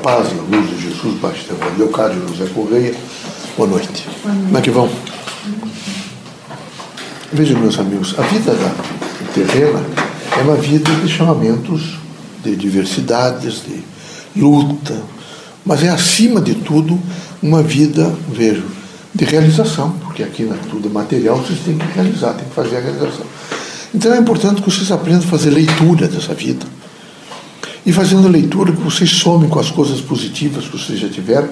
paz e a luz de Jesus baixe sobre Leocádio José Correia. Boa noite. Como é que vão? Vejam, meus amigos, a vida da terrena é uma vida de chamamentos, de diversidades, de luta, mas é acima de tudo uma vida, vejo, de realização, porque aqui na tudo é material, vocês têm que realizar, têm que fazer a realização. Então é importante que vocês aprendam a fazer leitura dessa vida. E fazendo a leitura, que vocês somem com as coisas positivas que vocês já tiveram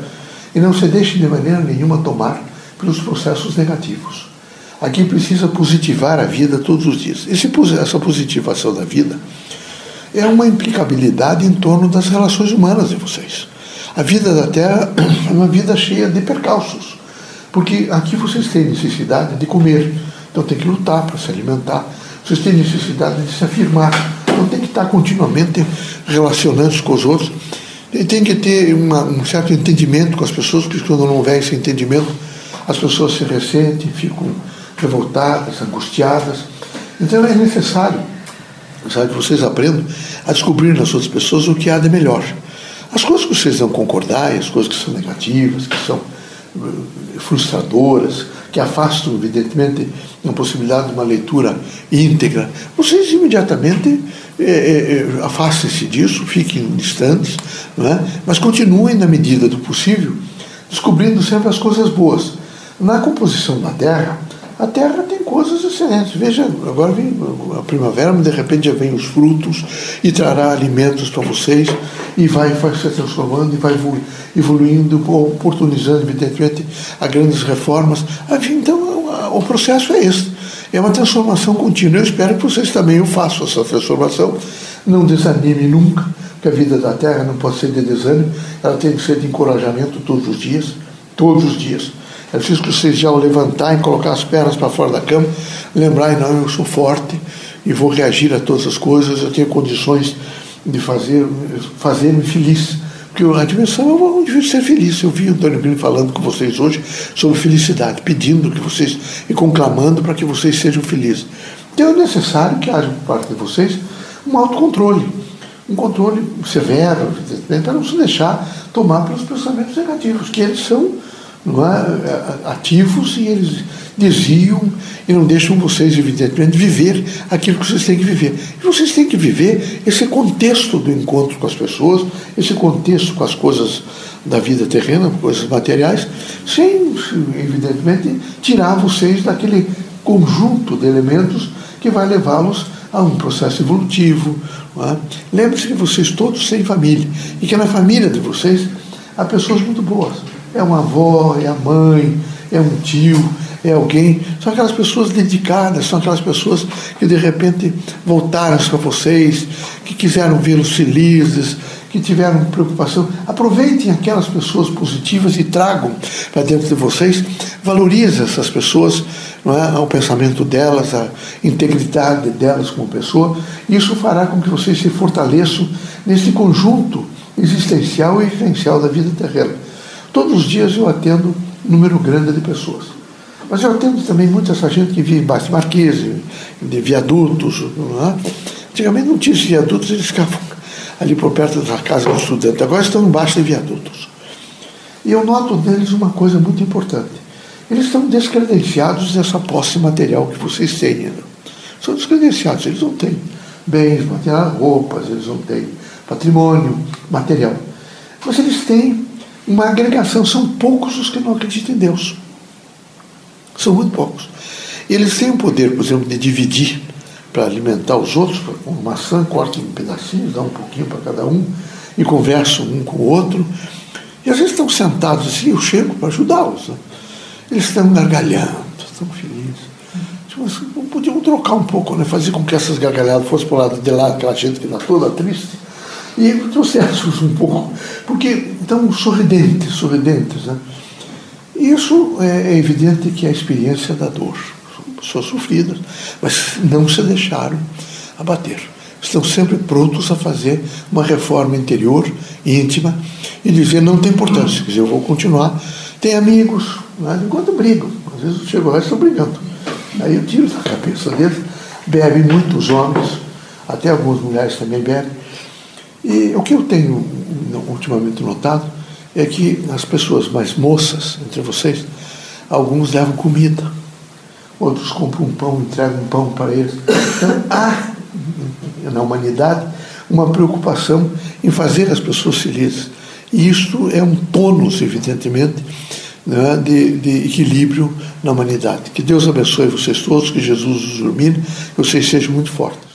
e não se deixem de maneira nenhuma tomar pelos processos negativos. Aqui precisa positivar a vida todos os dias. Esse, essa positivação da vida é uma implicabilidade em torno das relações humanas de vocês. A vida da Terra é uma vida cheia de percalços, porque aqui vocês têm necessidade de comer, então tem que lutar para se alimentar, vocês têm necessidade de se afirmar, então tem que estar continuamente relacionando-se com os outros, e tem que ter uma, um certo entendimento com as pessoas, porque quando não houver esse entendimento, as pessoas se ressentem, ficam revoltadas, angustiadas. Então é necessário sabe, que vocês aprendam a descobrir nas outras pessoas o que há de melhor. As coisas que vocês não concordar, as coisas que são negativas, que são frustradoras, que afastam, evidentemente, a possibilidade de uma leitura íntegra, vocês imediatamente é, é, afastem-se disso, fiquem distantes, é? mas continuem, na medida do possível, descobrindo sempre as coisas boas. Na composição da Terra, a terra tem coisas excelentes. Veja, agora vem a primavera, mas de repente já vem os frutos e trará alimentos para vocês e vai, vai se transformando e vai evoluindo, oportunizando, evidentemente, a grandes reformas. Então, o processo é esse. É uma transformação contínua. Eu espero que vocês também o façam, essa transformação. Não desanime nunca, porque a vida da Terra não pode ser de desânimo, ela tem que ser de encorajamento todos os dias, todos os dias. É preciso que vocês já ao levantar e colocar as pernas para fora da cama, lembrar, não, eu sou forte e vou reagir a todas as coisas, eu tenho condições de fazer, fazer-me feliz. Porque a dimensão eu devia ser feliz. Eu vi o Antônio Grilo falando com vocês hoje sobre felicidade, pedindo que vocês e conclamando para que vocês sejam felizes. Então é necessário que haja por parte de vocês um autocontrole, um controle severo, para não se deixar tomar pelos pensamentos negativos, que eles são é, ativos e eles desviam e não deixam vocês, evidentemente, viver aquilo que vocês têm que viver. E vocês têm que viver esse contexto do encontro com as pessoas, esse contexto com as coisas da vida terrena, coisas materiais, sem, evidentemente, tirar vocês daquele conjunto de elementos que vai levá-los a um processo evolutivo. É? Lembre-se que vocês todos têm família e que na família de vocês há pessoas muito boas é uma avó, é a mãe, é um tio, é alguém. São aquelas pessoas dedicadas, são aquelas pessoas que de repente voltaram para vocês, que quiseram vê-los felizes, que tiveram preocupação. Aproveitem aquelas pessoas positivas e tragam para dentro de vocês. Valorize essas pessoas, não é? o pensamento delas, a integridade delas como pessoa. Isso fará com que vocês se fortaleçam nesse conjunto existencial e existencial da vida terrena. Todos os dias eu atendo um número grande de pessoas. Mas eu atendo também muita essa gente que vive embaixo de marquise, de viadutos. Não é? Antigamente não tinha esses viadutos, eles ficavam ali por perto da casa do estudante. Agora estão embaixo de viadutos. E eu noto neles uma coisa muito importante. Eles estão descredenciados dessa posse material que vocês têm. Né? São descredenciados, eles não têm bens materiais, roupas, eles não têm patrimônio material. Mas eles têm uma agregação. São poucos os que não acreditam em Deus. São muito poucos. Eles têm o poder, por exemplo, de dividir para alimentar os outros, uma maçã, cortam em pedacinhos, dá um pouquinho para cada um e conversam um com o outro. E às vezes estão sentados assim, eu chego para ajudá-los. Né? Eles estão gargalhando, estão felizes. Tipo, assim, podiam trocar um pouco, né? fazer com que essas gargalhadas fossem para o lado de lá, aquela gente que está toda triste e trouxemos um pouco, porque estão sorridentes, sorridentes. Né? Isso é, é evidente que é a experiência da dor. São pessoas sofridas, mas não se deixaram abater. Estão sempre prontos a fazer uma reforma interior, íntima, e dizer não tem importância, quer dizer, eu vou continuar. Tem amigos, né? enquanto brigam, às vezes eu chego lá e estão brigando. Aí eu tiro da cabeça deles, bebem muitos homens, até algumas mulheres também bebem, e o que eu tenho ultimamente notado é que as pessoas mais moças entre vocês, alguns levam comida, outros compram um pão, entregam um pão para eles. Então há na humanidade uma preocupação em fazer as pessoas felizes. E isto é um tônus, evidentemente, né, de, de, equilíbrio na humanidade. Que Deus abençoe vocês todos, que Jesus os ilumine, que vocês sejam muito fortes.